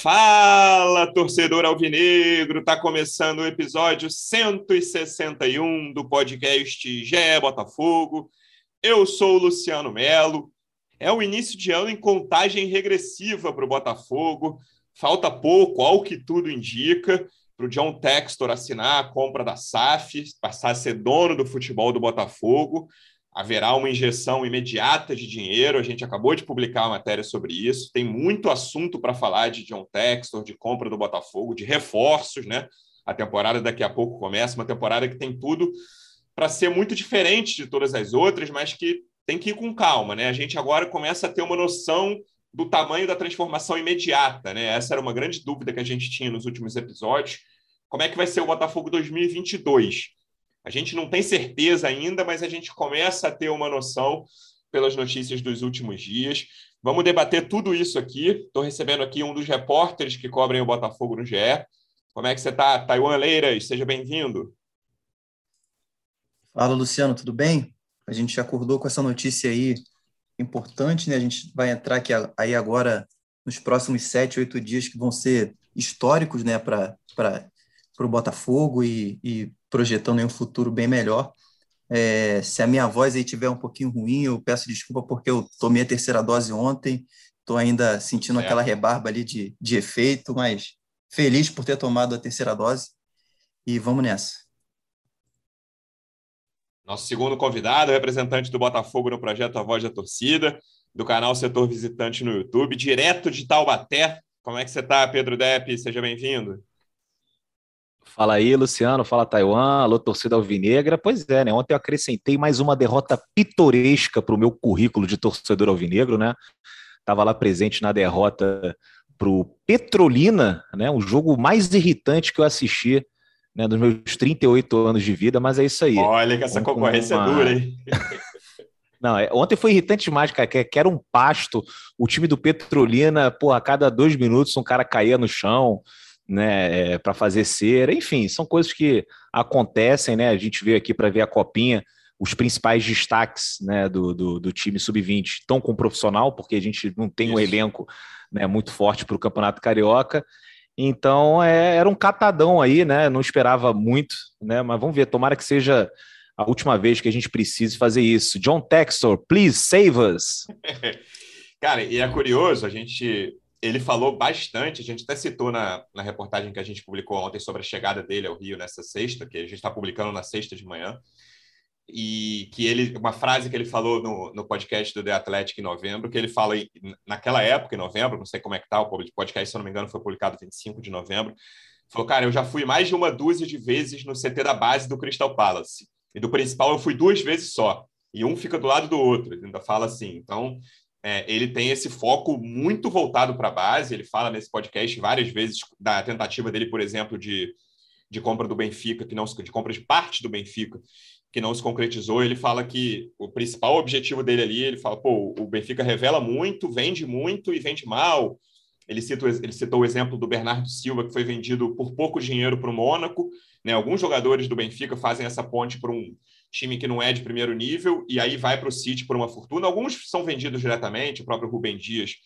Fala, torcedor alvinegro! Tá começando o episódio 161 do podcast Gé Botafogo. Eu sou o Luciano Melo. É o início de ano em contagem regressiva para o Botafogo. Falta pouco, ao que tudo indica, para o John Textor assinar a compra da SAF, passar a ser dono do futebol do Botafogo haverá uma injeção imediata de dinheiro. A gente acabou de publicar uma matéria sobre isso. Tem muito assunto para falar de John Textor, de compra do Botafogo, de reforços, né? A temporada daqui a pouco começa, uma temporada que tem tudo para ser muito diferente de todas as outras, mas que tem que ir com calma, né? A gente agora começa a ter uma noção do tamanho da transformação imediata, né? Essa era uma grande dúvida que a gente tinha nos últimos episódios. Como é que vai ser o Botafogo 2022? A gente não tem certeza ainda, mas a gente começa a ter uma noção pelas notícias dos últimos dias. Vamos debater tudo isso aqui. Estou recebendo aqui um dos repórteres que cobrem o Botafogo no GE. Como é que você está, Taiwan Leiras? Seja bem-vindo. Fala, Luciano, tudo bem? A gente já acordou com essa notícia aí importante, né? A gente vai entrar aqui aí agora nos próximos sete, oito dias que vão ser históricos, né, para o Botafogo e, e projetando um futuro bem melhor. É, se a minha voz aí tiver um pouquinho ruim, eu peço desculpa porque eu tomei a terceira dose ontem, estou ainda sentindo é. aquela rebarba ali de, de efeito, mas feliz por ter tomado a terceira dose e vamos nessa. Nosso segundo convidado, representante do Botafogo no projeto A Voz da Torcida, do canal Setor Visitante no YouTube, direto de Taubaté. Como é que você está, Pedro Depp? Seja bem-vindo. Fala aí, Luciano. Fala, Taiwan. Alô, torcida alvinegra. Pois é, né? Ontem eu acrescentei mais uma derrota pitoresca para o meu currículo de torcedor alvinegro, né? Estava lá presente na derrota para o Petrolina, né? O jogo mais irritante que eu assisti né, dos meus 38 anos de vida, mas é isso aí. Olha que essa concorrência uma... é dura, hein? Não, é, ontem foi irritante demais, cara, que, que era um pasto. O time do Petrolina, pô, a cada dois minutos um cara caía no chão né, é, para fazer cera, enfim, são coisas que acontecem, né? A gente veio aqui para ver a copinha, os principais destaques né, do, do, do time sub-20 estão com o profissional, porque a gente não tem Isso. um elenco né, muito forte para o Campeonato Carioca. Então é, era um catadão aí, né? Não esperava muito, né? Mas vamos ver, tomara que seja a última vez que a gente precise fazer isso. John Textor, please save us. Cara, e é curioso, a gente ele falou bastante, a gente até citou na, na reportagem que a gente publicou ontem sobre a chegada dele ao Rio nessa sexta, que a gente está publicando na sexta de manhã, e que ele, uma frase que ele falou no, no podcast do The Athletic em novembro, que ele fala naquela época, em novembro, não sei como é que tá, o podcast, se eu não me engano, foi publicado 25 de novembro, falou, cara, eu já fui mais de uma dúzia de vezes no CT da base do Crystal Palace, e do principal eu fui duas vezes só, e um fica do lado do outro, ele ainda fala assim, então é, ele tem esse foco muito voltado para a base. Ele fala nesse podcast várias vezes da tentativa dele, por exemplo, de, de compra do Benfica, que não de compra de parte do Benfica, que não se concretizou. Ele fala que o principal objetivo dele ali, ele fala, pô, o Benfica revela muito, vende muito e vende mal. Ele, cita, ele citou o exemplo do Bernardo Silva, que foi vendido por pouco dinheiro para o Mônaco. Né? Alguns jogadores do Benfica fazem essa ponte para um time que não é de primeiro nível, e aí vai para o City por uma fortuna. Alguns são vendidos diretamente, o próprio Rubem Dias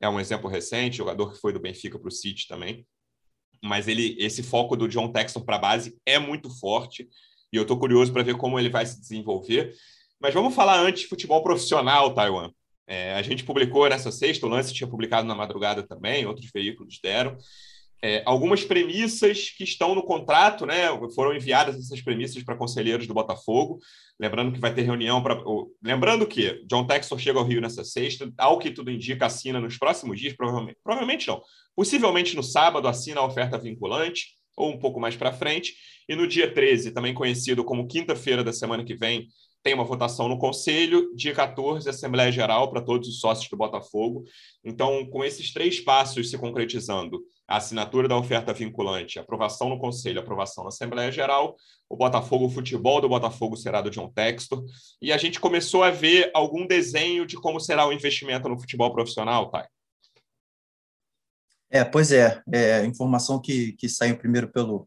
é um exemplo recente, jogador que foi do Benfica para o City também. Mas ele, esse foco do John Texton para a base é muito forte, e eu estou curioso para ver como ele vai se desenvolver. Mas vamos falar antes de futebol profissional, Taiwan. É, a gente publicou nessa sexta, o Lance tinha publicado na madrugada também, outros veículos deram é, algumas premissas que estão no contrato, né? Foram enviadas essas premissas para conselheiros do Botafogo. Lembrando que vai ter reunião para. Lembrando que John Textor chega ao Rio nessa sexta, ao que tudo indica, assina nos próximos dias, provavelmente. Provavelmente não. Possivelmente no sábado assina a oferta vinculante, ou um pouco mais para frente. E no dia 13, também conhecido como quinta-feira da semana que vem, tem uma votação no Conselho, dia 14, Assembleia Geral para todos os sócios do Botafogo. Então, com esses três passos se concretizando, a assinatura da oferta vinculante, aprovação no Conselho, aprovação na Assembleia Geral, o Botafogo, o futebol do Botafogo será do John Textor, e a gente começou a ver algum desenho de como será o investimento no futebol profissional, Thay. É, pois é, é informação que, que saiu primeiro pelo,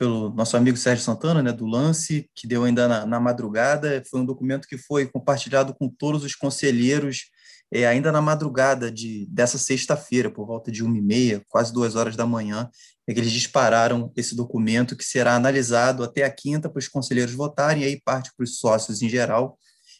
pelo nosso amigo Sérgio Santana, né, do Lance, que deu ainda na, na madrugada. Foi um documento que foi compartilhado com todos os conselheiros é, ainda na madrugada de, dessa sexta-feira, por volta de uma e meia, quase duas horas da manhã, é que eles dispararam esse documento que será analisado até a quinta para os conselheiros votarem, e aí parte para os sócios em geral,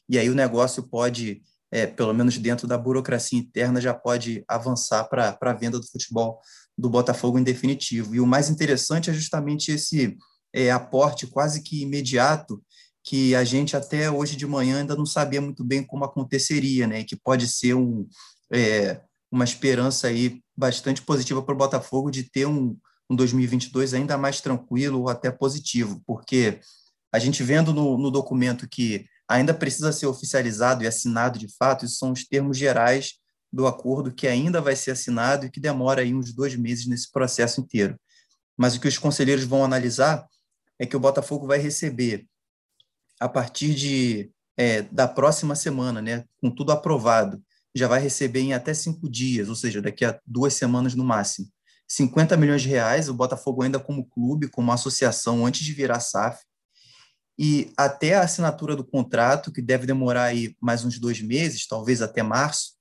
e aí o negócio pode, é, pelo menos dentro da burocracia interna, já pode avançar para a venda do futebol do Botafogo em definitivo. E o mais interessante é justamente esse é, aporte quase que imediato que a gente até hoje de manhã ainda não sabia muito bem como aconteceria, né? Que pode ser um, é, uma esperança aí bastante positiva para o Botafogo de ter um, um 2022 ainda mais tranquilo ou até positivo, porque a gente vendo no, no documento que ainda precisa ser oficializado e assinado de fato, isso são os termos gerais do acordo que ainda vai ser assinado e que demora aí uns dois meses nesse processo inteiro. Mas o que os conselheiros vão analisar é que o Botafogo vai receber a partir de é, da próxima semana, né, com tudo aprovado, já vai receber em até cinco dias, ou seja, daqui a duas semanas no máximo, 50 milhões de reais, o Botafogo ainda como clube, como associação, antes de virar SAF, e até a assinatura do contrato, que deve demorar aí mais uns dois meses, talvez até março,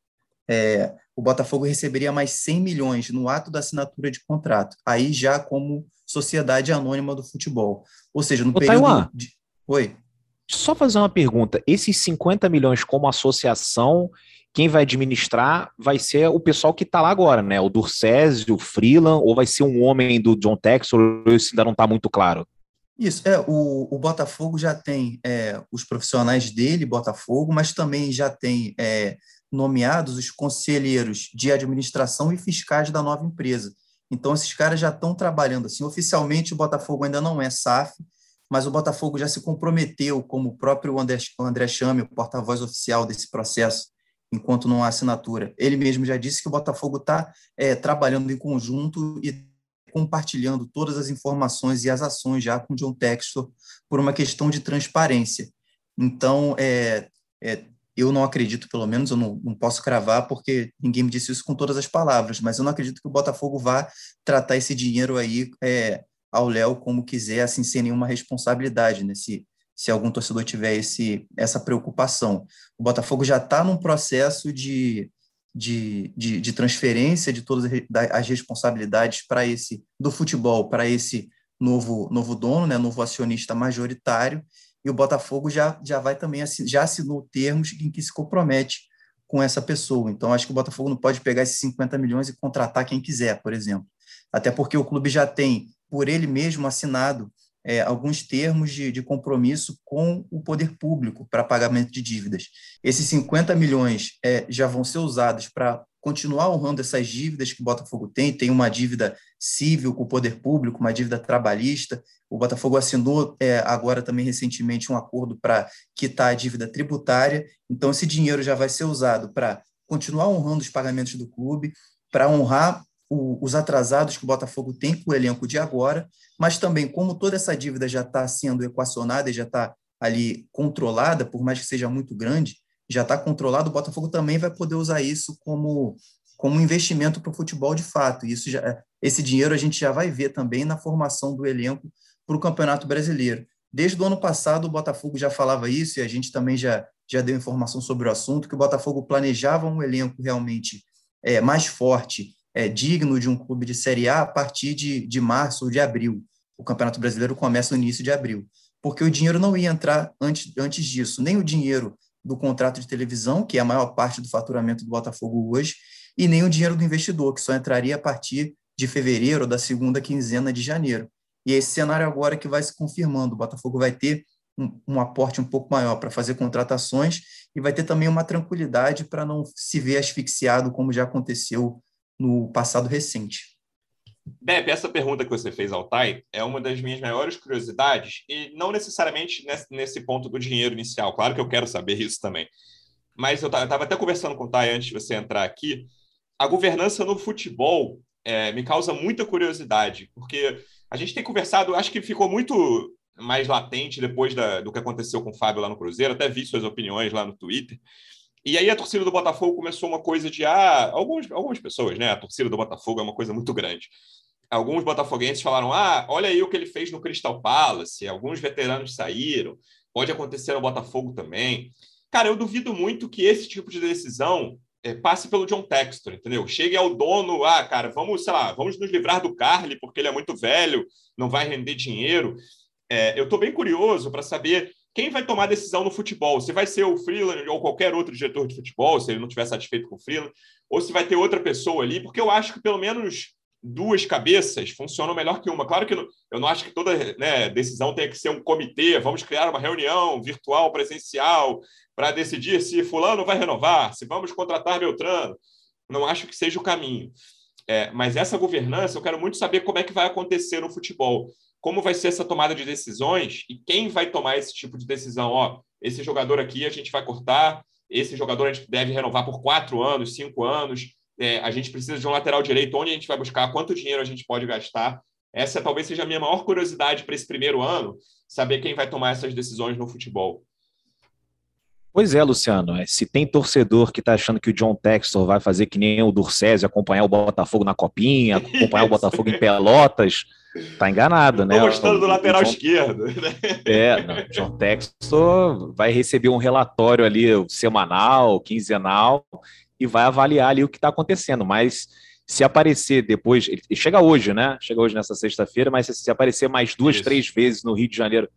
é, o Botafogo receberia mais 100 milhões no ato da assinatura de contrato, aí já como sociedade anônima do futebol. Ou seja, no Ô, período... Taiwan, de... Oi? Só fazer uma pergunta. Esses 50 milhões como associação, quem vai administrar vai ser o pessoal que está lá agora, né? O Durcésio, o Freeland, ou vai ser um homem do John Texor, isso ainda não está muito claro. Isso, é, o, o Botafogo já tem é, os profissionais dele, Botafogo, mas também já tem é, nomeados os conselheiros de administração e fiscais da nova empresa. Então, esses caras já estão trabalhando assim. Oficialmente, o Botafogo ainda não é SAF, mas o Botafogo já se comprometeu, como o próprio André, André Chame, o porta-voz oficial desse processo, enquanto não há assinatura. Ele mesmo já disse que o Botafogo está é, trabalhando em conjunto e compartilhando todas as informações e as ações já com o John Textor por uma questão de transparência. Então, é, é, eu não acredito, pelo menos, eu não, não, posso cravar, porque ninguém me disse isso com todas as palavras, mas eu não acredito que o Botafogo vá tratar esse dinheiro aí é, ao Léo como quiser, assim, sem nenhuma responsabilidade, né? Se, se algum torcedor tiver esse, essa preocupação. O Botafogo já está num processo de, de, de, de, transferência de todas as responsabilidades para esse do futebol para esse novo novo dono, né, novo acionista majoritário, e o Botafogo já, já vai também já assinou termos em que se compromete com essa pessoa. Então acho que o Botafogo não pode pegar esses 50 milhões e contratar quem quiser, por exemplo. Até porque o clube já tem por ele mesmo assinado é, alguns termos de, de, compromisso com o poder público para pagamento de dívidas. Esses 50 milhões é, já vão ser usados para continuar honrando essas dívidas que o Botafogo tem. Tem uma dívida civil com o poder público, uma dívida trabalhista. O Botafogo assinou é, agora também recentemente um acordo para quitar a dívida tributária. Então, esse dinheiro já vai ser usado para continuar honrando os pagamentos do clube, para honrar o, os atrasados que o Botafogo tem com o elenco de agora, mas também como toda essa dívida já está sendo equacionada e já está ali controlada, por mais que seja muito grande, já está controlado, o Botafogo também vai poder usar isso como, como investimento para o futebol de fato. Isso já, esse dinheiro a gente já vai ver também na formação do elenco para o Campeonato Brasileiro. Desde o ano passado, o Botafogo já falava isso e a gente também já, já deu informação sobre o assunto, que o Botafogo planejava um elenco realmente é, mais forte é, digno de um clube de Série A a partir de, de março ou de abril. O Campeonato Brasileiro começa no início de abril, porque o dinheiro não ia entrar antes, antes disso, nem o dinheiro do contrato de televisão, que é a maior parte do faturamento do Botafogo hoje, e nem o dinheiro do investidor, que só entraria a partir de fevereiro da segunda quinzena de janeiro. E é esse cenário agora que vai se confirmando. O Botafogo vai ter um, um aporte um pouco maior para fazer contratações e vai ter também uma tranquilidade para não se ver asfixiado, como já aconteceu no passado recente. Bebe, essa pergunta que você fez ao Tai é uma das minhas maiores curiosidades, e não necessariamente nesse ponto do dinheiro inicial. Claro que eu quero saber isso também. Mas eu estava até conversando com o Tai antes de você entrar aqui. A governança no futebol é, me causa muita curiosidade, porque a gente tem conversado, acho que ficou muito mais latente depois da, do que aconteceu com o Fábio lá no Cruzeiro, até vi suas opiniões lá no Twitter. E aí a torcida do Botafogo começou uma coisa de ah, alguns, algumas pessoas, né? A torcida do Botafogo é uma coisa muito grande. Alguns botafoguenses falaram: ah, olha aí o que ele fez no Crystal Palace, alguns veteranos saíram, pode acontecer no Botafogo também. Cara, eu duvido muito que esse tipo de decisão é, passe pelo John Textor, entendeu? Chegue ao dono, ah, cara, vamos, sei lá, vamos nos livrar do Carly, porque ele é muito velho, não vai render dinheiro. É, eu estou bem curioso para saber quem vai tomar decisão no futebol. Se vai ser o Freeland ou qualquer outro diretor de futebol, se ele não estiver satisfeito com o Freeland, ou se vai ter outra pessoa ali, porque eu acho que pelo menos duas cabeças funcionam melhor que uma. Claro que eu não acho que toda né, decisão tenha que ser um comitê, vamos criar uma reunião virtual, presencial, para decidir se fulano vai renovar, se vamos contratar Beltrano. Não acho que seja o caminho. É, mas essa governança, eu quero muito saber como é que vai acontecer no futebol. Como vai ser essa tomada de decisões e quem vai tomar esse tipo de decisão? Ó, esse jogador aqui a gente vai cortar, esse jogador a gente deve renovar por quatro anos, cinco anos é, a gente precisa de um lateral direito, onde a gente vai buscar, quanto dinheiro a gente pode gastar. Essa talvez seja a minha maior curiosidade para esse primeiro ano, saber quem vai tomar essas decisões no futebol. Pois é, Luciano. É, se tem torcedor que está achando que o John Textor vai fazer que nem o Durcésio, acompanhar o Botafogo na copinha, acompanhar o Botafogo em Pelotas, tá enganado, né? Gostando do lateral John... esquerdo. É, não, o John Textor vai receber um relatório ali semanal, quinzenal, e vai avaliar ali o que está acontecendo. Mas se aparecer depois, ele chega hoje, né? Chega hoje nessa sexta-feira, mas se aparecer mais duas, Isso. três vezes no Rio de Janeiro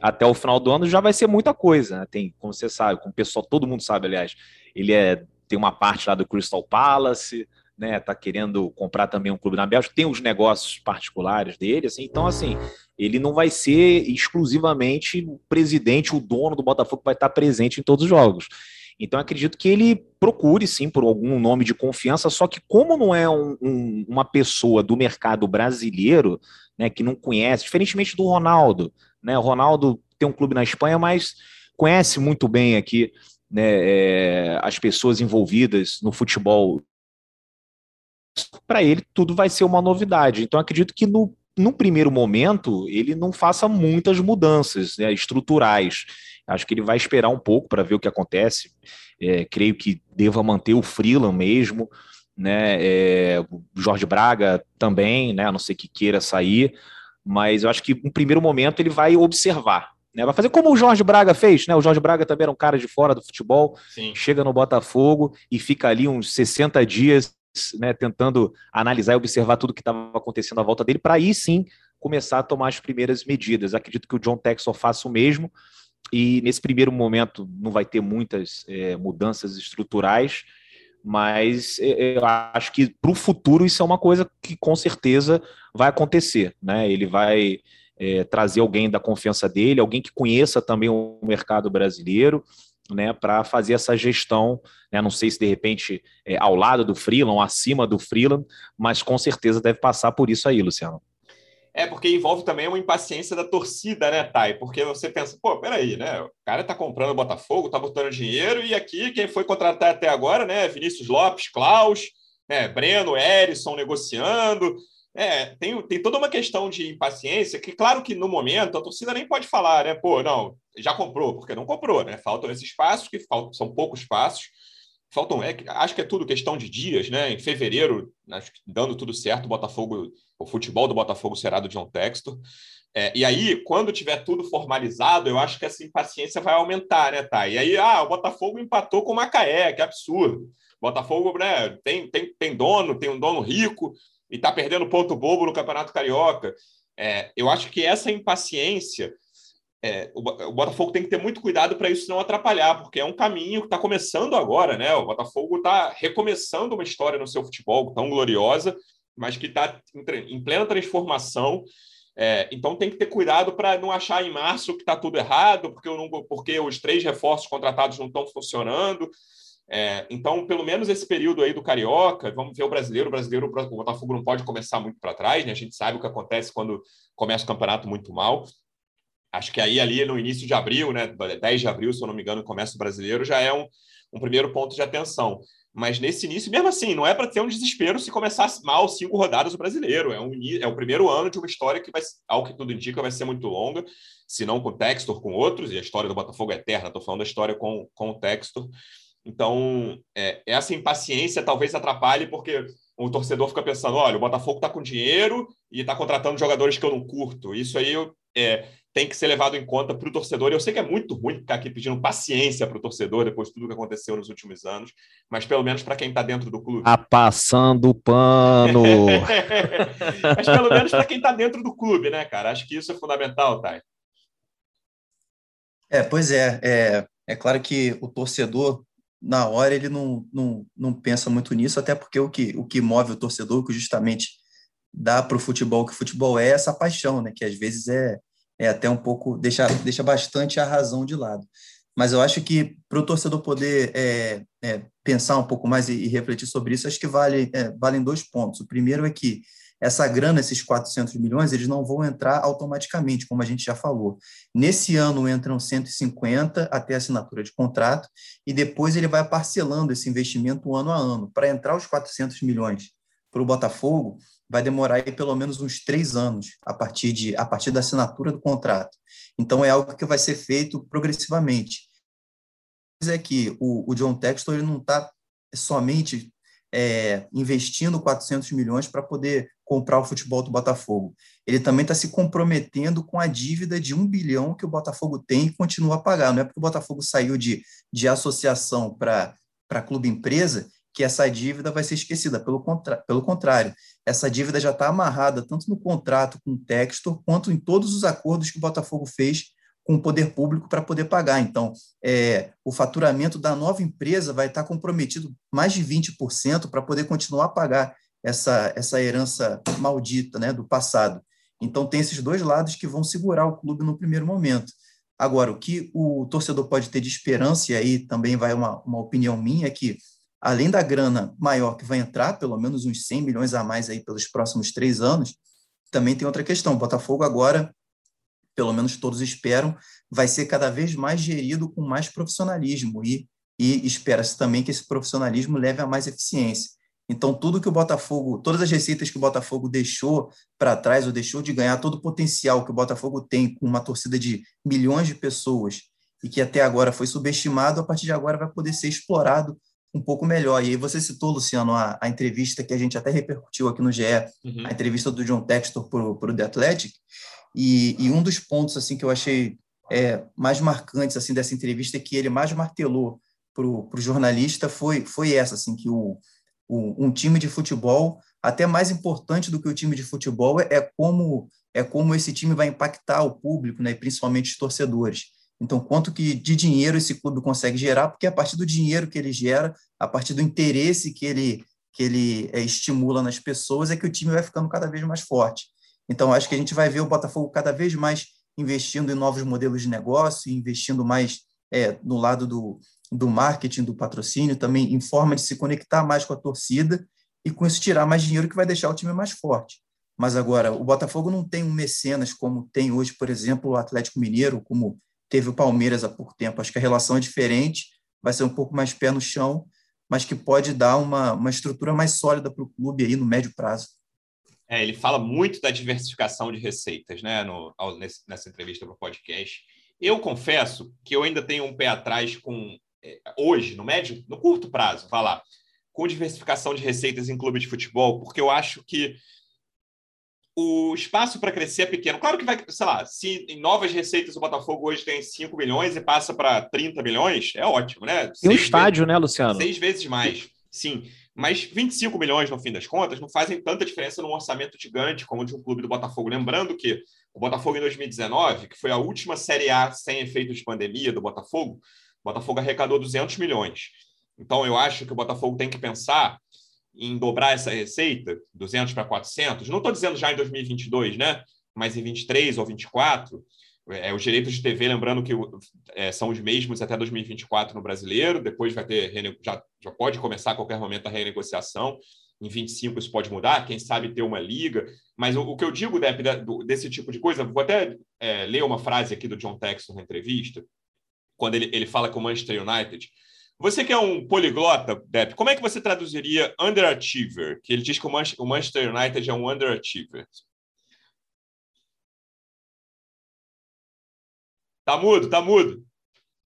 até o final do ano, já vai ser muita coisa. Né? Tem, como você sabe, como o pessoal, todo mundo sabe, aliás, ele é tem uma parte lá do Crystal Palace, né? Tá querendo comprar também um clube na Bélgica, tem os negócios particulares dele, assim. Então, assim, ele não vai ser exclusivamente o presidente, o dono do Botafogo que vai estar presente em todos os jogos. Então acredito que ele procure sim por algum nome de confiança, só que como não é um, um, uma pessoa do mercado brasileiro, né, que não conhece, diferentemente do Ronaldo, né, o Ronaldo tem um clube na Espanha, mas conhece muito bem aqui né, é, as pessoas envolvidas no futebol. Para ele tudo vai ser uma novidade. Então acredito que no, no primeiro momento ele não faça muitas mudanças né, estruturais Acho que ele vai esperar um pouco para ver o que acontece. É, creio que deva manter o Freeland mesmo, né? É, o Jorge Braga também, né? A não ser que queira sair, mas eu acho que no primeiro momento ele vai observar. Né, vai fazer como o Jorge Braga fez, né? O Jorge Braga também era um cara de fora do futebol, Sim. chega no Botafogo e fica ali uns 60 dias né, tentando analisar e observar tudo que estava acontecendo à volta dele, para aí sim começar a tomar as primeiras medidas. Acredito que o John Texel faça o mesmo, e nesse primeiro momento não vai ter muitas é, mudanças estruturais, mas é, eu acho que para o futuro isso é uma coisa que com certeza vai acontecer. Né? Ele vai é, trazer alguém da confiança dele, alguém que conheça também o mercado brasileiro, né, para fazer essa gestão, né, não sei se de repente é, ao lado do Freeland, acima do Freeland, mas com certeza deve passar por isso aí, Luciano. É, porque envolve também uma impaciência da torcida, né, Thay? Porque você pensa, pô, peraí, né? O cara tá comprando o Botafogo, tá botando dinheiro, e aqui quem foi contratar até agora, né? Vinícius Lopes, Klaus, né? Breno, Erisson negociando. É, tem, tem toda uma questão de impaciência que, claro que no momento a torcida nem pode falar, né? Pô, não, já comprou, porque não comprou, né? Faltam esses passos, que faltam, são poucos passos. Faltam, é, acho que é tudo questão de dias, né? Em fevereiro, acho que dando tudo certo, o Botafogo, o futebol do Botafogo será do John Textor. É, e aí, quando tiver tudo formalizado, eu acho que essa impaciência vai aumentar, né, tá? E aí, ah, o Botafogo empatou com o Macaé, que absurdo. O Botafogo, né, tem, tem, tem dono, tem um dono rico e tá perdendo ponto bobo no Campeonato Carioca. É, eu acho que essa impaciência é, o, o, Botafogo tem que ter muito cuidado para isso não atrapalhar, porque é um caminho que está começando agora, né? O Botafogo está recomeçando uma história no seu futebol tão gloriosa, mas que está em, em, plena transformação. É, então tem que ter cuidado para não achar em março que está tudo errado, porque, não, porque os três reforços contratados não estão funcionando. É, então, pelo menos esse período aí do Carioca, vamos ver o brasileiro. O brasileiro, o Botafogo não pode começar muito para trás, né? A gente sabe o que acontece quando começa o campeonato muito mal. Acho que aí, ali no início de abril, né, 10 de abril, se eu não me engano, começo brasileiro, já é um, um primeiro ponto de atenção. Mas nesse início, mesmo assim, não é para ter um desespero se começar mal cinco rodadas o brasileiro. É, um, é o primeiro ano de uma história que, vai, ao que tudo indica, vai ser muito longa, se não com o Textor, com outros, e a história do Botafogo é eterna, estou falando da história com, com o Textor. Então, é, essa impaciência talvez atrapalhe, porque o torcedor fica pensando: olha, o Botafogo está com dinheiro e está contratando jogadores que eu não curto. Isso aí é, tem que ser levado em conta para o torcedor. Eu sei que é muito ruim ficar aqui pedindo paciência para o torcedor depois de tudo que aconteceu nos últimos anos, mas pelo menos para quem está dentro do clube. Tá passando pano. mas pelo menos para quem está dentro do clube, né, cara? Acho que isso é fundamental, Thay. É, pois é, é. É claro que o torcedor, na hora, ele não, não, não pensa muito nisso, até porque o que, o que move o torcedor, que justamente dá para o futebol, que o futebol é essa paixão, né? Que às vezes é, é até um pouco, deixa, deixa bastante a razão de lado. Mas eu acho que para o torcedor poder é, é, pensar um pouco mais e, e, refletir sobre isso, acho que vale, é, valem dois pontos. O primeiro é que essa grana, esses 400 milhões, eles não vão entrar automaticamente, como a gente já falou. Nesse ano entram 150 até assinatura de contrato e depois ele vai parcelando esse investimento ano a ano. Para entrar os 400 milhões para o Botafogo, vai demorar aí pelo menos uns três anos a partir, de, a partir da assinatura do contrato. Então, é algo que vai ser feito progressivamente. É que o, o John Textor ele não está somente é, investindo 400 milhões para poder comprar o futebol do Botafogo. Ele também está se comprometendo com a dívida de um bilhão que o Botafogo tem e continua a pagar. Não é porque o Botafogo saiu de, de associação para clube empresa que essa dívida vai ser esquecida. Pelo, contra, pelo contrário, essa dívida já está amarrada tanto no contrato com o Textor, quanto em todos os acordos que o Botafogo fez com o poder público para poder pagar. Então, é, o faturamento da nova empresa vai estar tá comprometido mais de 20% para poder continuar a pagar essa, essa herança maldita né, do passado. Então, tem esses dois lados que vão segurar o clube no primeiro momento. Agora, o que o torcedor pode ter de esperança, e aí também vai uma, uma opinião minha, é que além da grana maior que vai entrar, pelo menos uns 100 milhões a mais aí pelos próximos três anos, também tem outra questão. O Botafogo agora, pelo menos todos esperam, vai ser cada vez mais gerido com mais profissionalismo e, e espera-se também que esse profissionalismo leve a mais eficiência. Então, tudo que o Botafogo, todas as receitas que o Botafogo deixou para trás ou deixou de ganhar, todo o potencial que o Botafogo tem com uma torcida de milhões de pessoas e que até agora foi subestimado, a partir de agora vai poder ser explorado um pouco melhor. E aí você citou, Luciano, a, a entrevista que a gente até repercutiu aqui no GE, uhum. a entrevista do John Textor para o The Athletic, e, e, um dos pontos assim que eu achei é, mais marcantes assim dessa entrevista que ele mais martelou para o jornalista foi, foi essa, assim, que o, o, um time de futebol, até mais importante do que o time de futebol, é, é como é como esse time vai impactar o público, né, principalmente os torcedores. Então, quanto que de dinheiro esse clube consegue gerar? Porque a partir do dinheiro que ele gera, a partir do interesse que ele, que ele é, estimula nas pessoas, é que o time vai ficando cada vez mais forte. Então, acho que a gente vai ver o Botafogo cada vez mais investindo em novos modelos de negócio, investindo mais é, no lado do, do marketing, do patrocínio, também em forma de se conectar mais com a torcida e com isso tirar mais dinheiro que vai deixar o time mais forte. Mas agora, o Botafogo não tem um mecenas como tem hoje, por exemplo, o Atlético Mineiro, como teve o Palmeiras há pouco tempo. Acho que a relação é diferente, vai ser um pouco mais pé no chão, mas que pode dar uma, uma estrutura mais sólida para o clube aí no médio prazo. É, ele fala muito da diversificação de receitas, né, no, nessa entrevista para o podcast. Eu confesso que eu ainda tenho um pé atrás com hoje, no médio, no curto prazo, vai lá, com diversificação de receitas em clube de futebol, porque eu acho que o espaço para crescer é pequeno. Claro que vai, sei lá, se em novas receitas o Botafogo hoje tem 5 milhões e passa para 30 milhões, é ótimo, né? E um estádio, vezes, né, Luciano? Seis vezes mais, sim. Mas 25 milhões, no fim das contas, não fazem tanta diferença num orçamento gigante como o de um clube do Botafogo. Lembrando que o Botafogo em 2019, que foi a última Série A sem efeitos de pandemia do Botafogo, o Botafogo arrecadou 200 milhões. Então, eu acho que o Botafogo tem que pensar em dobrar essa receita, 200 para 400, não estou dizendo já em 2022, né? mas em 23 ou 24, é, os direitos de TV, lembrando que é, são os mesmos até 2024 no brasileiro, depois vai ter, já, já pode começar a qualquer momento a renegociação, em 25 isso pode mudar, quem sabe ter uma liga, mas o, o que eu digo, Depp, desse tipo de coisa, vou até é, ler uma frase aqui do John Texton na entrevista, quando ele, ele fala com o Manchester United, você que é um poliglota, Depp, como é que você traduziria underachiever? Que ele diz que o Manchester United é um underachiever. Tá mudo, tá mudo.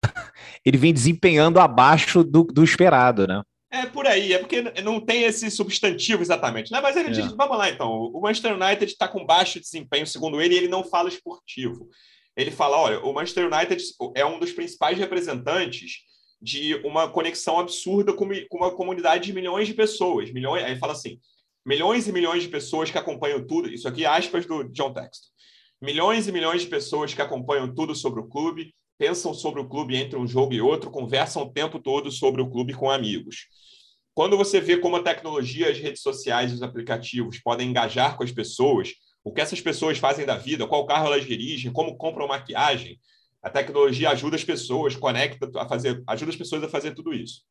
Ele vem desempenhando abaixo do, do esperado, né? É por aí, é porque não tem esse substantivo exatamente, né? Mas ele é. diz, vamos lá então, o Manchester United está com baixo desempenho, segundo ele, e ele não fala esportivo. Ele fala: olha, o Manchester United é um dos principais representantes de uma conexão absurda com, uma comunidade de milhões de pessoas. Milhões, aí fala assim: milhões e milhões de pessoas que acompanham tudo. Isso aqui, aspas do John Texton. Milhões e milhões de pessoas que acompanham tudo sobre o clube, pensam sobre o clube entre um jogo e outro, conversam o tempo todo sobre o clube com amigos. Quando você vê como a tecnologia, as redes sociais e os aplicativos podem engajar com as pessoas, o que essas pessoas fazem da vida, qual carro elas dirigem, como compram maquiagem, a tecnologia ajuda as pessoas, conecta a fazer, ajuda as pessoas a fazer tudo isso.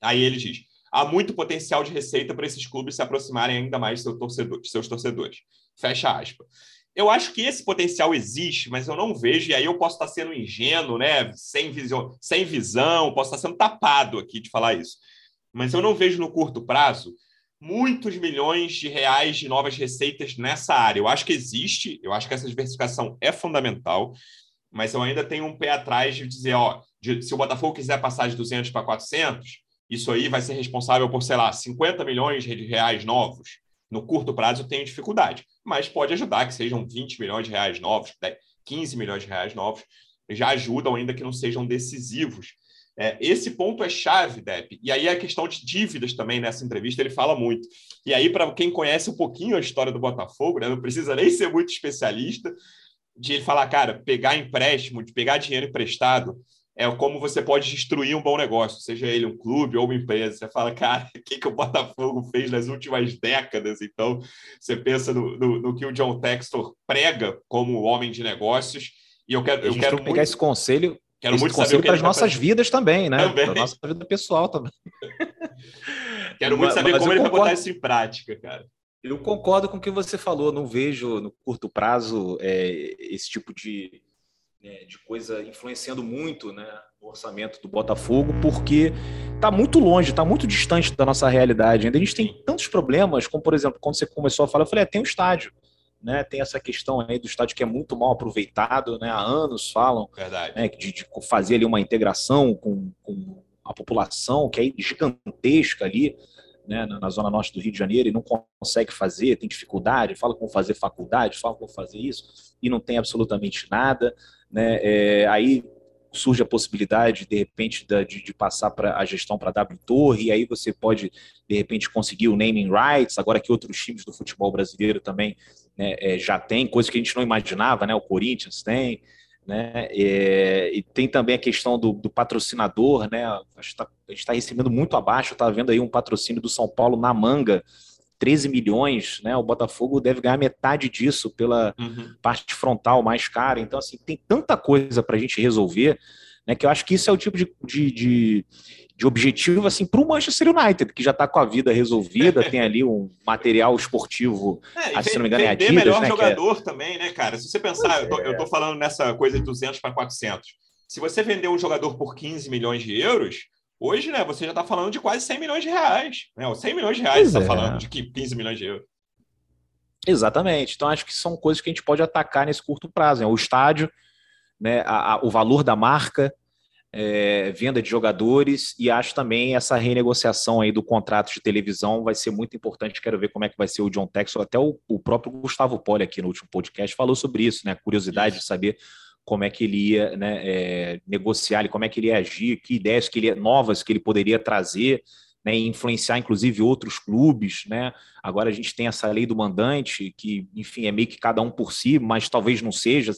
Aí ele diz: há muito potencial de receita para esses clubes se aproximarem ainda mais de, seu torcedor, de seus torcedores. Fecha aspas. Eu acho que esse potencial existe, mas eu não vejo, e aí eu posso estar sendo ingênuo, né? sem, visão, sem visão, posso estar sendo tapado aqui de falar isso. Mas eu não vejo no curto prazo muitos milhões de reais de novas receitas nessa área. Eu acho que existe, eu acho que essa diversificação é fundamental, mas eu ainda tenho um pé atrás de dizer, ó, de, se o Botafogo quiser passar de 200 para 400, isso aí vai ser responsável por, sei lá, 50 milhões de reais novos. No curto prazo eu tenho dificuldade, mas pode ajudar que sejam 20 milhões de reais novos, 15 milhões de reais novos, já ajudam ainda que não sejam decisivos. É, esse ponto é chave, Depp. E aí a questão de dívidas também nessa entrevista ele fala muito. E aí, para quem conhece um pouquinho a história do Botafogo, né, não precisa nem ser muito especialista, de ele falar, cara, pegar empréstimo, de pegar dinheiro emprestado, é como você pode destruir um bom negócio, seja ele um clube ou uma empresa. Você fala, cara, o que, que o Botafogo fez nas últimas décadas? Então, você pensa no, no, no que o John Textor prega como homem de negócios. E eu quero, eu quero pegar muito... esse conselho. Quero esse muito conselho para as nossas fazer. vidas também, né? Para nossa vida pessoal também. quero muito saber mas como ele concordo... vai botar isso em prática, cara. Eu concordo com o que você falou. Não vejo no curto prazo é, esse tipo de, né, de coisa influenciando muito né, o orçamento do Botafogo, porque está muito longe, está muito distante da nossa realidade. Ainda a gente tem tantos problemas, como por exemplo, quando você começou a falar, eu falei, é, tem um estádio. Né, tem essa questão aí do estádio que é muito mal aproveitado, né, há anos falam né, de, de, fazer ali uma integração com, com a população que é gigantesca ali, né, na, na, zona norte do Rio de Janeiro e não consegue fazer, tem dificuldade, fala como fazer faculdade, fala como fazer isso e não tem absolutamente nada, né? É, aí surge a possibilidade de repente de, de passar para a gestão para a W Torre e aí você pode de repente conseguir o naming rights, agora que outros times do futebol brasileiro também né, é, já tem, coisa que a gente não imaginava, né? O Corinthians tem, né? É, e tem também a questão do, do patrocinador, né? A gente está tá recebendo muito abaixo, está vendo aí um patrocínio do São Paulo na manga, 13 milhões, né? O Botafogo deve ganhar metade disso pela uhum. parte frontal mais cara. Então, assim, tem tanta coisa para a gente resolver, né? Que eu acho que isso é o tipo de, de, de de objetivo assim para o Manchester United, que já está com a vida resolvida, tem ali um material esportivo, é, se não me engano, é Adidas, melhor né, jogador é... também, né, cara? Se você pensar, eu tô, eu tô, falando nessa coisa de 200 para 400. Se você vender um jogador por 15 milhões de euros, hoje, né, você já está falando de quase 100 milhões de reais. Né? 100 milhões de reais você está é. falando de 15 milhões de euros. Exatamente. Então, acho que são coisas que a gente pode atacar nesse curto prazo. Né? O estádio, né, a, a, o valor da marca, é, venda de jogadores e acho também essa renegociação aí do contrato de televisão vai ser muito importante. Quero ver como é que vai ser o John Texel. Até o, o próprio Gustavo Poli aqui no último podcast falou sobre isso, né? Curiosidade isso. de saber como é que ele ia né, é, negociar, como é que ele ia agir, que ideias que ele, novas que ele poderia trazer né, e influenciar inclusive outros clubes, né? Agora a gente tem essa lei do mandante, que, enfim, é meio que cada um por si, mas talvez não seja.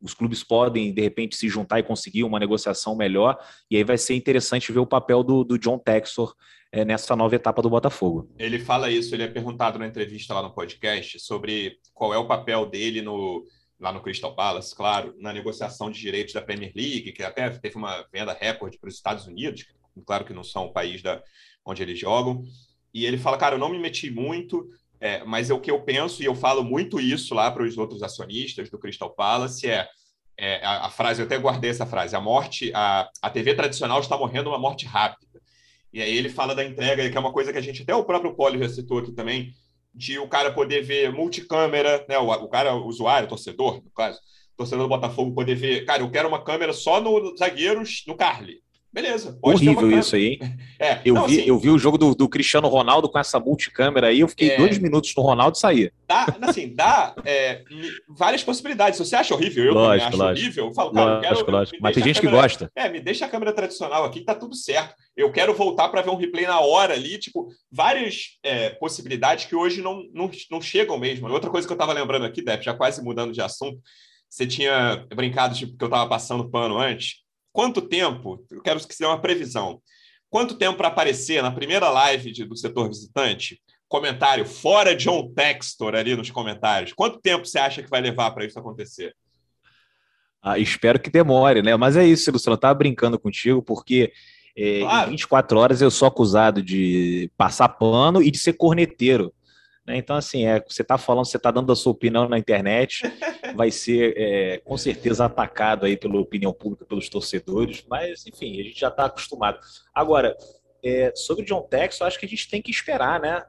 Os clubes podem, de repente, se juntar e conseguir uma negociação melhor, e aí vai ser interessante ver o papel do, do John Texor é, nessa nova etapa do Botafogo. Ele fala isso, ele é perguntado na entrevista lá no podcast sobre qual é o papel dele no lá no Crystal Palace, claro, na negociação de direitos da Premier League, que até teve uma venda recorde para os Estados Unidos, claro que não são o país da, onde eles jogam. E ele fala, cara, eu não me meti muito, é, mas é o que eu penso, e eu falo muito isso lá para os outros acionistas do Crystal Palace, é, é a, a, frase, eu até guardei essa frase, a morte, a, a TV tradicional está morrendo uma morte rápida. E aí ele fala da entrega, que é uma coisa que a gente, até o próprio Poli já citou aqui também, de o cara poder ver multicâmera, né? O, o cara, o usuário, o torcedor, no caso, torcedor do Botafogo poder ver, cara, eu quero uma câmera só nos zagueiros, no Carly Beleza. Horrível isso aí, hein? É, eu, não, vi, assim, eu vi o jogo do, do, Cristiano Ronaldo com essa multicâmera aí, eu fiquei é, dois minutos no Ronaldo e saía. Dá, assim, dá é, várias possibilidades. Se você acha horrível, eu lógico, acho lógico. horrível, eu falo, cara, lógico, eu quero, lógico. Mas tem gente câmera, que gosta. É, me deixa a câmera tradicional aqui, tá tudo certo. Eu quero voltar para ver um replay na hora ali, tipo, várias é, possibilidades que hoje não, não, não chegam mesmo. Outra coisa que eu tava lembrando aqui, Dep, já quase mudando de assunto, você tinha brincado, tipo, que eu tava passando pano antes quanto tempo, eu quero que você dê uma previsão, quanto tempo para aparecer na primeira live de, do setor visitante, comentário fora John Textor ali nos comentários, quanto tempo você acha que vai levar para isso acontecer? Ah, espero que demore, né? Mas é isso, Luciano, eu estava brincando contigo, porque é, claro. em 24 horas eu sou acusado de passar pano e de ser corneteiro. Né? Então, assim, é, você está falando, você está dando a sua opinião na internet, vai ser é, com certeza atacado aí pela opinião pública, pelos torcedores, mas, enfim, a gente já está acostumado. Agora, é, sobre o John Tex, eu acho que a gente tem que esperar, né?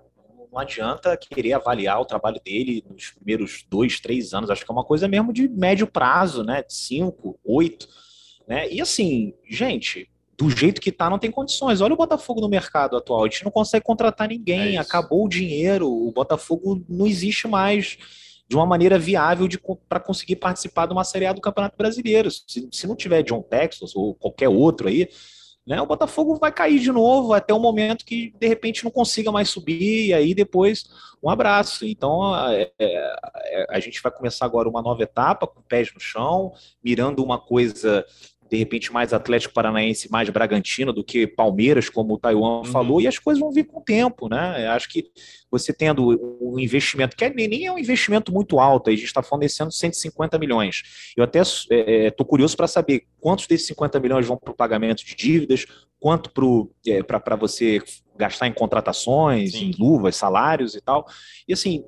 Não adianta querer avaliar o trabalho dele nos primeiros dois, três anos. Acho que é uma coisa mesmo de médio prazo, né? De cinco, oito. Né? E assim, gente, do jeito que tá, não tem condições. Olha o Botafogo no mercado atual, a gente não consegue contratar ninguém, é acabou o dinheiro, o Botafogo não existe mais de uma maneira viável para conseguir participar de uma Série A do Campeonato Brasileiro. Se, se não tiver John Texas ou qualquer outro aí, né, o Botafogo vai cair de novo até o momento que de repente não consiga mais subir, e aí depois um abraço. Então é, é, a gente vai começar agora uma nova etapa, com pés no chão, mirando uma coisa de repente mais Atlético Paranaense, mais Bragantino do que Palmeiras, como o Taiwan uhum. falou, e as coisas vão vir com o tempo, né? Eu acho que você tendo um investimento, que nem é um investimento muito alto, a gente está falando desse ano de 150 milhões. Eu até estou é, é curioso para saber quantos desses 50 milhões vão para o pagamento de dívidas, quanto para é, você gastar em contratações, Sim. em luvas, salários e tal. E assim,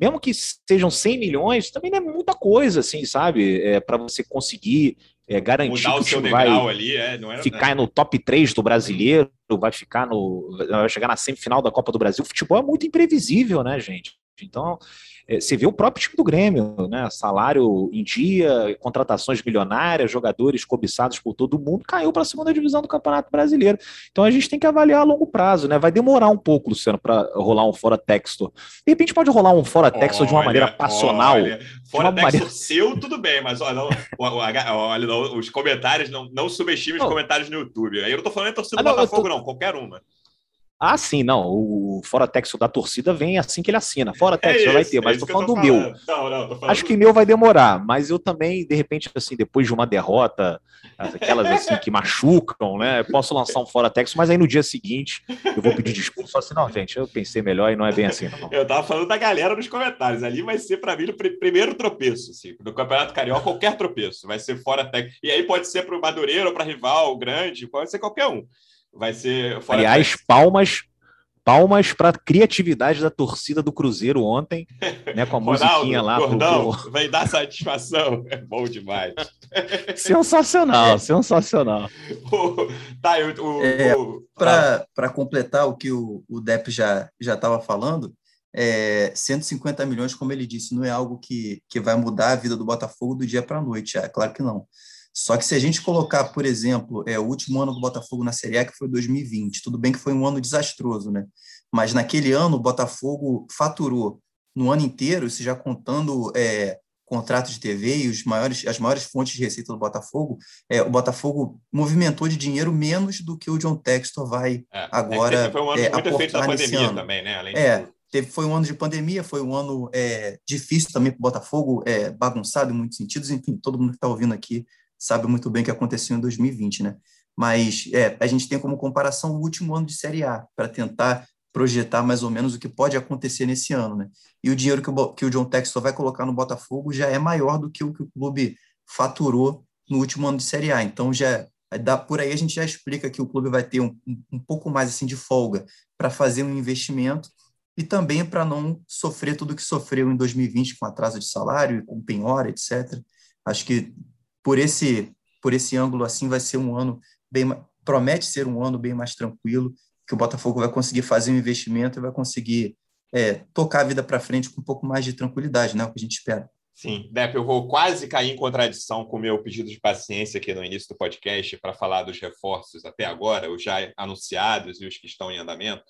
mesmo que sejam 100 milhões, também não é muita coisa, assim, sabe? É, para você conseguir é, garantir Mudar que o time vai ali, é, era, ficar no top 3 do brasileiro, vai ficar no. vai chegar na semifinal da Copa do Brasil. O futebol é muito imprevisível, né, gente? Então, você vê o próprio time do Grêmio, né? Salário em dia, contratações milionárias, jogadores cobiçados por todo mundo, caiu para a segunda divisão do Campeonato Brasileiro. Então a gente tem que avaliar a longo prazo, né? Vai demorar um pouco, Luciano, para rolar um fora texto. De repente pode rolar um fora texto de uma maneira passional. Olha, fora texto maneira... seu, tudo bem, mas olha, olha os comentários, não, não subestime os comentários no YouTube. Aí eu não tô falando de torcida ah, do Botafogo, tô... não, qualquer uma. Ah, sim, não. O fora texto da torcida vem assim que ele assina. Fora texto é vai ter, mas é tô falando tô do meu. Não, não, falando... Acho que meu vai demorar, mas eu também, de repente, assim, depois de uma derrota, aquelas assim que machucam, né? Posso lançar um fora texto, mas aí no dia seguinte eu vou pedir desculpa. Só assim, não, gente, eu pensei melhor e não é bem assim. Não. Eu tava falando da galera nos comentários. Ali vai ser para mim o primeiro tropeço, assim, do Campeonato Carioca, qualquer tropeço. Vai ser fora texto. E aí pode ser para o Madureira ou para rival grande, pode ser qualquer um. Vai ser. Aliás, palmas palmas para a criatividade da torcida do Cruzeiro ontem, né, com a Ronaldo, musiquinha lá. Gordão, pro... Vai dar satisfação. É bom demais. sensacional, sensacional. tá, eu, o, é, Para completar o que o, o Depp já estava falando, é, 150 milhões, como ele disse, não é algo que, que vai mudar a vida do Botafogo do dia para a noite. É claro que não. Só que se a gente colocar, por exemplo, é, o último ano do Botafogo na Série A, que foi 2020, tudo bem que foi um ano desastroso, né? Mas naquele ano o Botafogo faturou no ano inteiro, se já contando é, contratos de TV e os maiores, as maiores fontes de receita do Botafogo, é, o Botafogo movimentou de dinheiro menos do que o John Textor vai é, é agora. foi um ano é, muito efeito da pandemia também, né? Além é, de... teve, foi um ano de pandemia, foi um ano é, difícil também para o Botafogo, é, bagunçado em muitos sentidos. Enfim, todo mundo que está ouvindo aqui sabe muito bem o que aconteceu em 2020, né? Mas é, a gente tem como comparação o último ano de Série A, para tentar projetar mais ou menos o que pode acontecer nesse ano, né? E o dinheiro que o, que o John Textor vai colocar no Botafogo já é maior do que o que o clube faturou no último ano de Série A. Então, já dá, por aí a gente já explica que o clube vai ter um, um pouco mais assim de folga para fazer um investimento e também para não sofrer tudo que sofreu em 2020 com atraso de salário, com penhora, etc. Acho que por esse por esse ângulo assim vai ser um ano bem promete ser um ano bem mais tranquilo que o Botafogo vai conseguir fazer um investimento e vai conseguir é, tocar a vida para frente com um pouco mais de tranquilidade, né? O que a gente espera. Sim, Depp, eu vou quase cair em contradição com o meu pedido de paciência aqui no início do podcast para falar dos reforços até agora, os já anunciados e os que estão em andamento.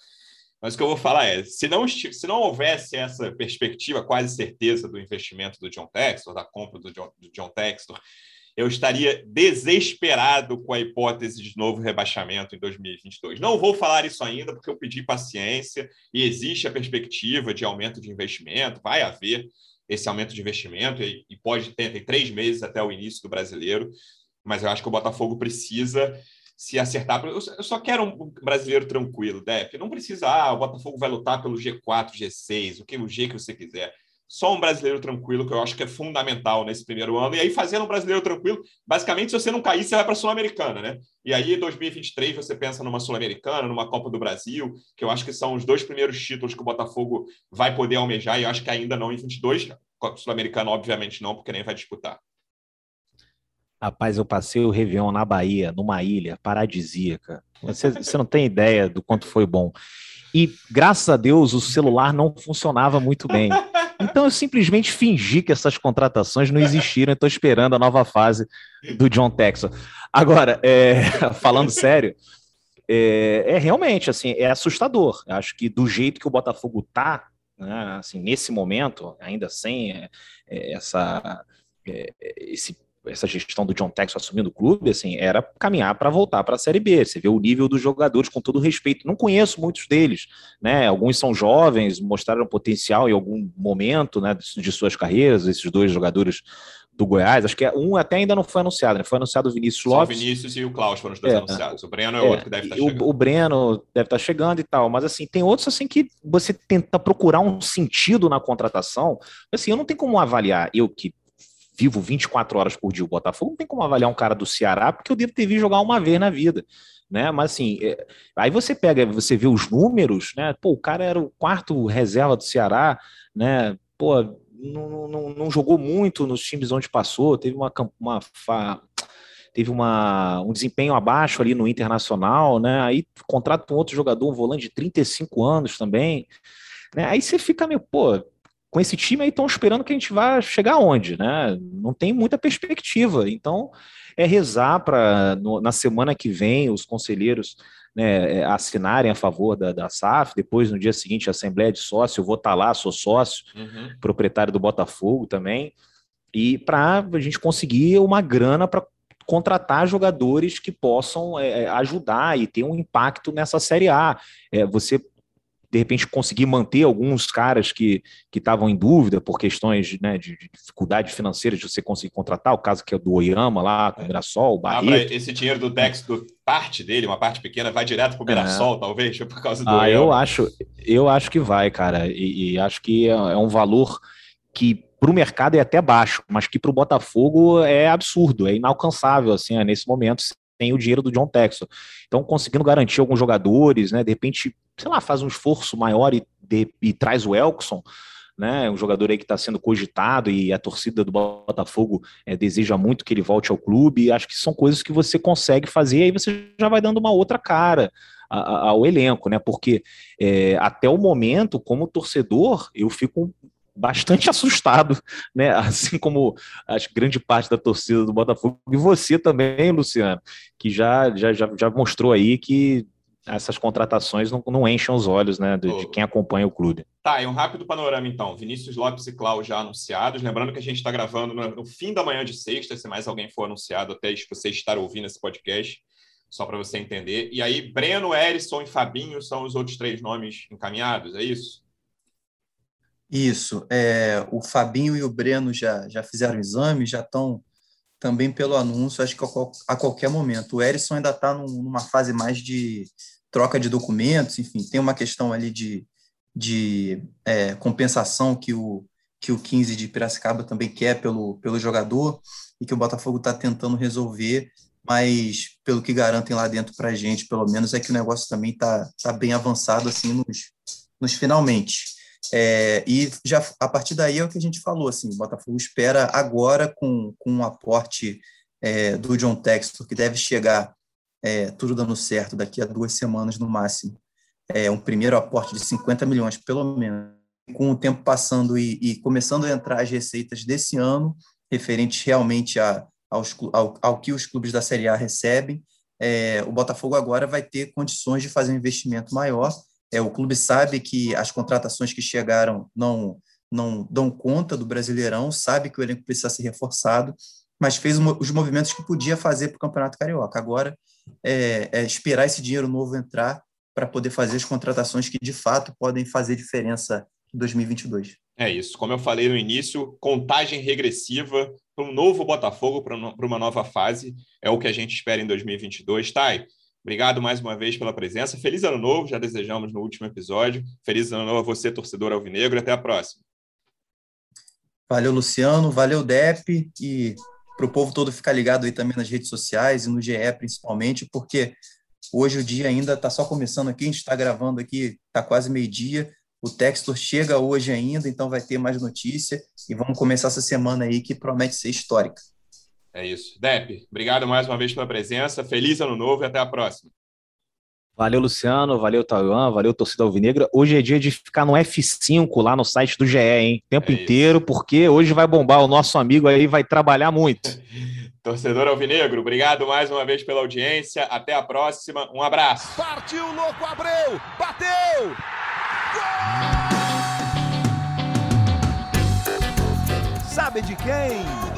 Mas o que eu vou falar é, se não, se não houvesse essa perspectiva, quase certeza do investimento do John Textor, da compra do John, do John Textor, eu estaria desesperado com a hipótese de novo rebaixamento em 2022. Não vou falar isso ainda, porque eu pedi paciência e existe a perspectiva de aumento de investimento, vai haver esse aumento de investimento e, pode ter tem três meses até o início do brasileiro, mas eu acho que o Botafogo precisa se acertar. Eu só quero um brasileiro tranquilo, Dep. Não precisa, ah, o Botafogo vai lutar pelo G4, G6, o que o G que você quiser só um brasileiro tranquilo, que eu acho que é fundamental nesse primeiro ano. E aí, fazendo um brasileiro tranquilo, basicamente, se você não cair, você vai para a Sul-Americana, né? E aí, em 2023, você pensa numa Sul-Americana, numa Copa do Brasil, que eu acho que são os dois primeiros títulos que o Botafogo vai poder almejar, e eu acho que ainda não em 22. Sul-Americana, obviamente, não, porque nem vai disputar. Rapaz, eu passei o Réveillon na Bahia, numa ilha paradisíaca. Você, você não tem ideia do quanto foi bom. E, graças a Deus, o celular não funcionava muito bem. Então eu simplesmente fingi que essas contratações não existiram. Estou esperando a nova fase do John Texas. Agora, é, falando sério, é, é, realmente assim, é assustador. Acho que do jeito que o Botafogo está, né, assim, nesse momento, ainda sem é, é essa é, esse essa gestão do John Texas assumindo o clube, assim, era caminhar para voltar para a Série B. Você vê o nível dos jogadores, com todo respeito. Não conheço muitos deles, né? Alguns são jovens, mostraram potencial em algum momento, né, de suas carreiras. Esses dois jogadores do Goiás, acho que é, um até ainda não foi anunciado, né? Foi anunciado o Vinícius Lopes. Só o Vinícius e o Klaus foram os dois é, anunciados. O Breno é, é outro que deve estar tá chegando. O, o Breno deve estar tá chegando e tal, mas assim, tem outros assim que você tenta procurar um sentido na contratação. Assim, eu não tenho como avaliar, eu que vivo 24 horas por dia o Botafogo, não tem como avaliar um cara do Ceará, porque eu devo ter visto jogar uma vez na vida. Né? Mas assim, é, aí você pega, você vê os números, né? Pô, o cara era o quarto reserva do Ceará, né? Pô, não, não, não jogou muito nos times onde passou, teve uma, uma teve uma, um desempenho abaixo ali no Internacional, né? Aí contrata um outro jogador, um volante de 35 anos também, né? Aí você fica meio, pô, com esse time aí estão esperando que a gente vá chegar aonde, né? Não tem muita perspectiva. Então, é rezar para na semana que vem os conselheiros né, é, assinarem a favor da, da SAF, depois no dia seguinte a Assembleia de Sócio, eu vou estar tá lá, sou sócio, uhum. proprietário do Botafogo também, e para a gente conseguir uma grana para contratar jogadores que possam é, é, ajudar e ter um impacto nessa Série A. É, você de repente conseguir manter alguns caras que estavam em dúvida por questões né, de, de, dificuldade financeira de você conseguir contratar, o caso que é do Oyama lá, com o Mirassol, o Barreto. Ah, esse dinheiro do Dex, do, parte dele, uma parte pequena, vai direto para o Mirassol, é. talvez, por causa do ah, Oyama. Eu acho, eu acho que vai, cara, e, e acho que é, é um valor que para o mercado é até baixo, mas que para o Botafogo é absurdo, é inalcançável assim, é nesse momento tem o dinheiro do John Texon. Então, conseguindo garantir alguns jogadores, né? De repente, sei lá, faz um esforço maior e, de, e traz o Elkson, né? Um jogador aí que está sendo cogitado e a torcida do Botafogo é, deseja muito que ele volte ao clube. Acho que são coisas que você consegue fazer, e aí você já vai dando uma outra cara ao elenco, né? Porque é, até o momento, como torcedor, eu fico bastante assustado, né? Assim como acho grande parte da torcida do Botafogo e você também, Luciano, que já já, já, já mostrou aí que essas contratações não, não enchem os olhos, né, de, de, quem acompanha o clube. Tá, e um rápido panorama então. Vinícius Lopes e Cláudio já anunciados. Lembrando que a gente está gravando no, no, fim da manhã de sexta, se mais alguém for anunciado até você estar ouvindo esse podcast, só para você entender. E aí, Breno, Erisson e Fabinho são os outros três nomes encaminhados, é isso? Isso. É, o Fabinho e o Breno já, já fizeram exame, já estão também pelo anúncio, acho que a qualquer momento. O Erisson ainda está numa fase mais de troca de documentos, enfim, tem uma questão ali de, de é, compensação que o, que o 15 de Piracicaba também quer pelo, pelo jogador e que o Botafogo está tentando resolver, mas pelo que garantem lá dentro para a gente, pelo menos, é que o negócio também está tá bem avançado assim nos, nos finalmente. É, e já a partir daí é o que a gente falou, assim, o Botafogo espera agora com, com um aporte é, do John Textor, que deve chegar é, tudo dando certo daqui a duas semanas no máximo, é, um primeiro aporte de 50 milhões, pelo menos, com o tempo passando e, e começando a entrar as receitas desse ano, referentes realmente a, aos, ao, ao que os clubes da Série A recebem, é, o Botafogo agora vai ter condições de fazer um investimento maior. É, o clube sabe que as contratações que chegaram não, não dão conta do Brasileirão, sabe que o elenco precisa ser reforçado, mas fez os movimentos que podia fazer para o Campeonato Carioca. Agora é, é esperar esse dinheiro novo entrar para poder fazer as contratações que de fato podem fazer diferença em 2022. É isso. Como eu falei no início, contagem regressiva para um novo Botafogo, para uma nova fase. É o que a gente espera em 2022. Thay, obrigado mais uma vez pela presença. Feliz ano novo, já desejamos no último episódio. Feliz ano novo a você, torcedor alvinegro. Até a próxima. Valeu, Luciano. Valeu, Dep. E para o povo todo ficar ligado aí também nas redes sociais e no GE principalmente, porque hoje o dia ainda está só começando aqui, a gente está gravando aqui, está quase meio-dia. O Textor chega hoje ainda, então vai ter mais notícia e vamos começar essa semana aí que promete ser histórica. É isso. Dep, obrigado mais uma vez pela presença. Feliz ano novo e até a próxima. Valeu, Luciano. Valeu, Taiwan. Valeu, torcida alvinegra. Hoje é dia de ficar no F5 lá no site do GE, hein? O tempo é inteiro, porque hoje vai bombar. O nosso amigo aí vai trabalhar muito. Torcedor alvinegro, obrigado mais uma vez pela audiência. Até a próxima. Um abraço. Partiu, louco, Abreu. Bateu. Sabe de quem?